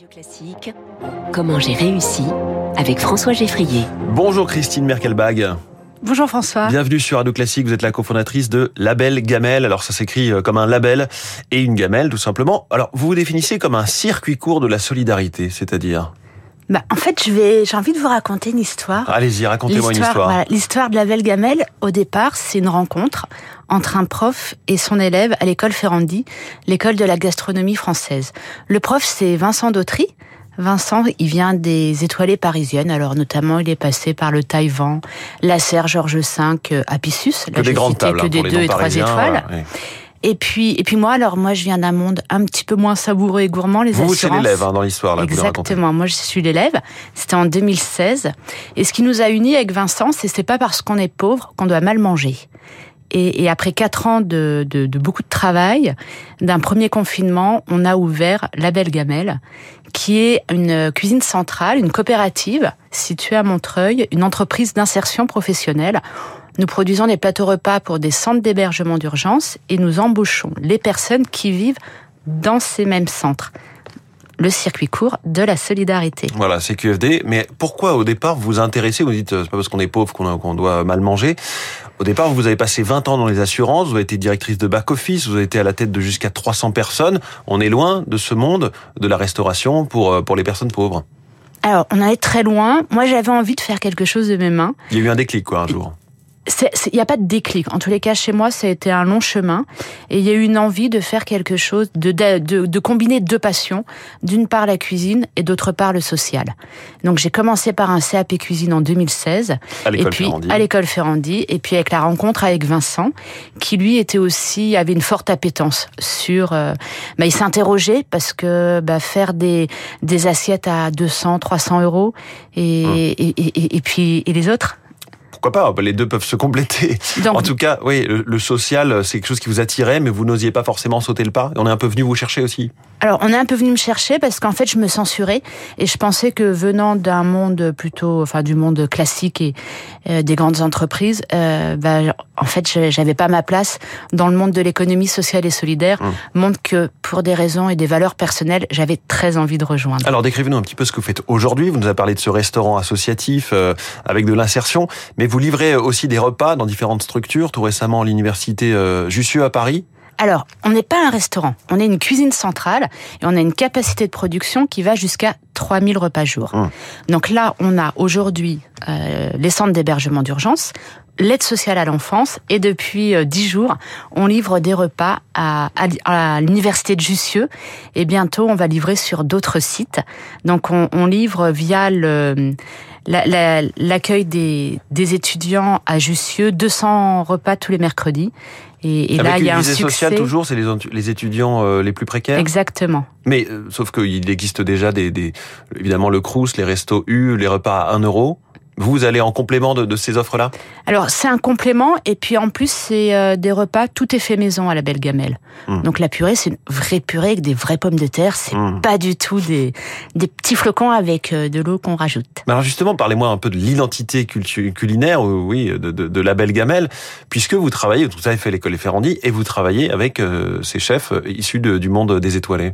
Radio Classique, comment j'ai réussi avec François Geffrier. Bonjour Christine Merkelbag. Bonjour François. Bienvenue sur Radio Classique, vous êtes la cofondatrice de Label Gamelle. Alors ça s'écrit euh, comme un label et une gamelle tout simplement. Alors vous vous définissez comme un circuit court de la solidarité, c'est-à-dire? Bah, en fait, je vais, j'ai envie de vous raconter une histoire. Allez-y, racontez-moi une histoire. Voilà, l'histoire de la Belle Gamelle, au départ, c'est une rencontre entre un prof et son élève à l'école Ferrandi, l'école de la gastronomie française. Le prof, c'est Vincent Dautry. Vincent, il vient des étoilées parisiennes. Alors, notamment, il est passé par le Taïwan, la Serre Georges V, euh, Apicius. Là, que des grandes tables, que des deux et trois étoiles. Et puis, et puis moi, alors moi, je viens d'un monde un petit peu moins savoureux et gourmand, les vous, assurances. Vous, l'élève hein, dans l'histoire, là. Exactement. Moi, je suis l'élève. C'était en 2016. Et ce qui nous a unis avec Vincent, c'est c'est pas parce qu'on est pauvre qu'on doit mal manger. Et, et après quatre ans de, de, de, beaucoup de travail, d'un premier confinement, on a ouvert La Belle Gamelle, qui est une cuisine centrale, une coopérative située à Montreuil, une entreprise d'insertion professionnelle. Nous produisons des plateaux repas pour des centres d'hébergement d'urgence et nous embauchons les personnes qui vivent dans ces mêmes centres le circuit court de la solidarité. Voilà, c'est QFD. Mais pourquoi au départ vous vous intéressez Vous dites c'est pas parce qu'on est pauvre qu'on doit mal manger. Au départ, vous avez passé 20 ans dans les assurances, vous avez été directrice de back-office, vous avez été à la tête de jusqu'à 300 personnes. On est loin de ce monde de la restauration pour, euh, pour les personnes pauvres. Alors, on est très loin. Moi, j'avais envie de faire quelque chose de mes mains. Il y a eu un déclic, quoi, un jour il n'y a pas de déclic. En tous les cas, chez moi, ça a été un long chemin. Et il y a eu une envie de faire quelque chose, de, de, de combiner deux passions. D'une part la cuisine et d'autre part le social. Donc j'ai commencé par un CAP cuisine en 2016. À l'école Ferrandi. À l'école Ferrandi. Et puis avec la rencontre avec Vincent, qui lui était aussi, avait une forte appétence sur... Euh, bah, il s'interrogeait parce que bah, faire des, des assiettes à 200, 300 euros et, hum. et, et, et puis et les autres pourquoi pas Les deux peuvent se compléter. en tout cas, oui, le, social, c'est quelque chose qui vous attirait, mais vous n'osiez pas forcément sauter le pas. on est un peu venu vous chercher aussi. Alors, on est un peu venu me chercher parce qu'en fait, je me censurais et je pensais que venant d'un monde plutôt, enfin, du monde classique et euh, des grandes entreprises, euh, bah, en fait, j'avais pas ma place dans le monde de l'économie sociale et solidaire, hum. monde que pour des raisons et des valeurs personnelles, j'avais très envie de rejoindre. Alors, décrivez-nous un petit peu ce que vous faites aujourd'hui. Vous nous avez parlé de ce restaurant associatif euh, avec de l'insertion, mais vous livrez aussi des repas dans différentes structures. Tout récemment, l'université euh, Jussieu à Paris. Alors, on n'est pas un restaurant, on est une cuisine centrale et on a une capacité de production qui va jusqu'à 3000 repas jour. Hum. Donc là, on a aujourd'hui euh, les centres d'hébergement d'urgence, l'aide sociale à l'enfance et depuis euh, dix jours, on livre des repas à, à, l'université de Jussieu et bientôt on va livrer sur d'autres sites. Donc on, on livre via le l'accueil des, des étudiants à Jussieu, 200 repas tous les mercredis. Et, et là, il y a un succès. social toujours, c'est les, les, étudiants euh, les plus précaires? Exactement. Mais euh, sauf qu'il existe déjà des, des, évidemment le Crous, les restos U, les repas à 1 euro. Vous allez en complément de, de ces offres-là? Alors c'est un complément et puis en plus c'est euh, des repas tout est fait maison à la Belle Gamelle. Hum. Donc la purée c'est une vraie purée avec des vraies pommes de terre. C'est hum. pas du tout des, des petits flocons avec euh, de l'eau qu'on rajoute. Alors justement parlez-moi un peu de l'identité culinaire, oui, de, de, de, la Belle Gamelle, puisque vous travaillez, vous avez fait l'école Ferrandi et vous travaillez avec euh, ces chefs issus du monde des étoilés.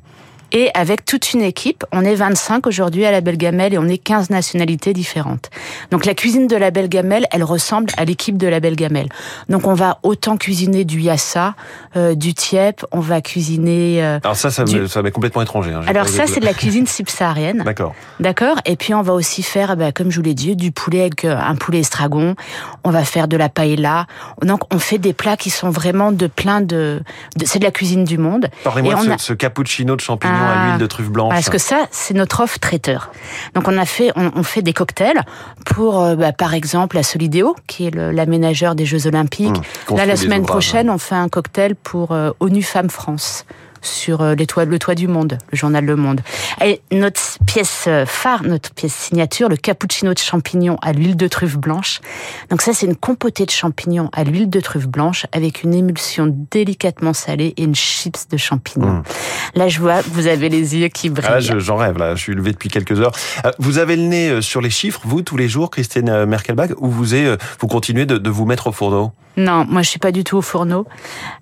Et avec toute une équipe, on est 25 aujourd'hui à la Belle Gamelle et on est 15 nationalités différentes. Donc la cuisine de la Belle Gamelle, elle ressemble à l'équipe de la Belle Gamelle. Donc on va autant cuisiner du yassa, euh, du tiep, on va cuisiner... Euh, Alors ça, ça m'est complètement étranger. Hein, Alors ça, c'est de la cuisine subsaharienne. D'accord. D'accord Et puis on va aussi faire, bah, comme je vous l'ai dit, du poulet avec euh, un poulet estragon. On va faire de la paella. Donc on fait des plats qui sont vraiment de plein de... c'est de la cuisine du monde. Parlez-moi de ce, cappuccino de champignons à l'huile de truffe blanche. Parce que ça, c'est notre offre traiteur. Donc on a fait, on, fait des cocktails pour, euh, bah, par exemple, la Solidéo, qui est l'aménageur des Jeux Olympiques. Mmh, Là, la semaine prochaine, on fait un cocktail pour euh, ONU Femmes France sur euh, les toits, le toit du monde, le journal Le Monde. Et notre pièce euh, phare, notre pièce signature, le cappuccino de champignons à l'huile de truffe blanche. Donc ça, c'est une compotée de champignons à l'huile de truffe blanche avec une émulsion délicatement salée et une chips de champignons. Mmh. Là, je vois, vous avez les yeux qui brillent. Ah, j'en rêve, là. Je suis levé depuis quelques heures. Euh, vous avez le nez sur les chiffres, vous, tous les jours, Christine Merkelbach, ou vous, vous continuez de, de vous mettre au fourneau? Non, moi je suis pas du tout au fourneau.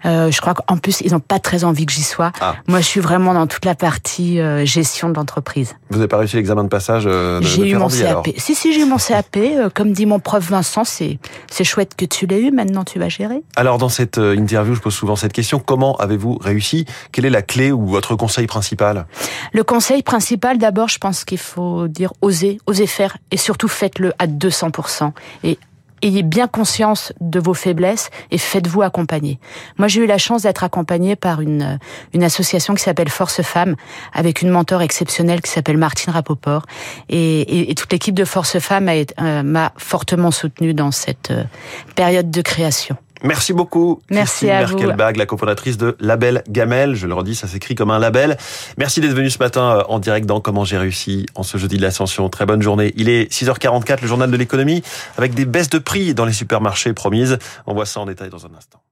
Euh, je crois qu'en plus ils n'ont pas très envie que j'y sois. Ah. Moi je suis vraiment dans toute la partie euh, gestion de l'entreprise. Vous n'avez pas réussi l'examen de passage euh, de, J'ai eu mon CAP. alors Si si j'ai eu mon CAP. Euh, comme dit mon prof Vincent, c'est c'est chouette que tu l'aies eu. Maintenant tu vas gérer. Alors dans cette euh, interview, je pose souvent cette question comment avez-vous réussi? Quelle est la clé ou votre conseil principal? Le conseil principal, d'abord, je pense qu'il faut dire oser, oser faire, et surtout faites-le à 200%. Et ayez bien conscience de vos faiblesses et faites-vous accompagner. Moi, j'ai eu la chance d'être accompagnée par une, une association qui s'appelle Force Femmes, avec une mentor exceptionnelle qui s'appelle Martine Rapoport. Et, et, toute l'équipe de Force Femmes euh, m'a fortement soutenue dans cette euh, période de création. Merci beaucoup. Merci Christine à vous. Merkelbach, la cofondatrice de Label Gamel. Je le redis, ça s'écrit comme un label. Merci d'être venu ce matin euh, en direct dans Comment j'ai réussi en ce jeudi de l'Ascension. Très bonne journée. Il est 6h44, le journal de l'économie, avec des baisses de prix dans les supermarchés promises. On voit ça en détail dans un instant.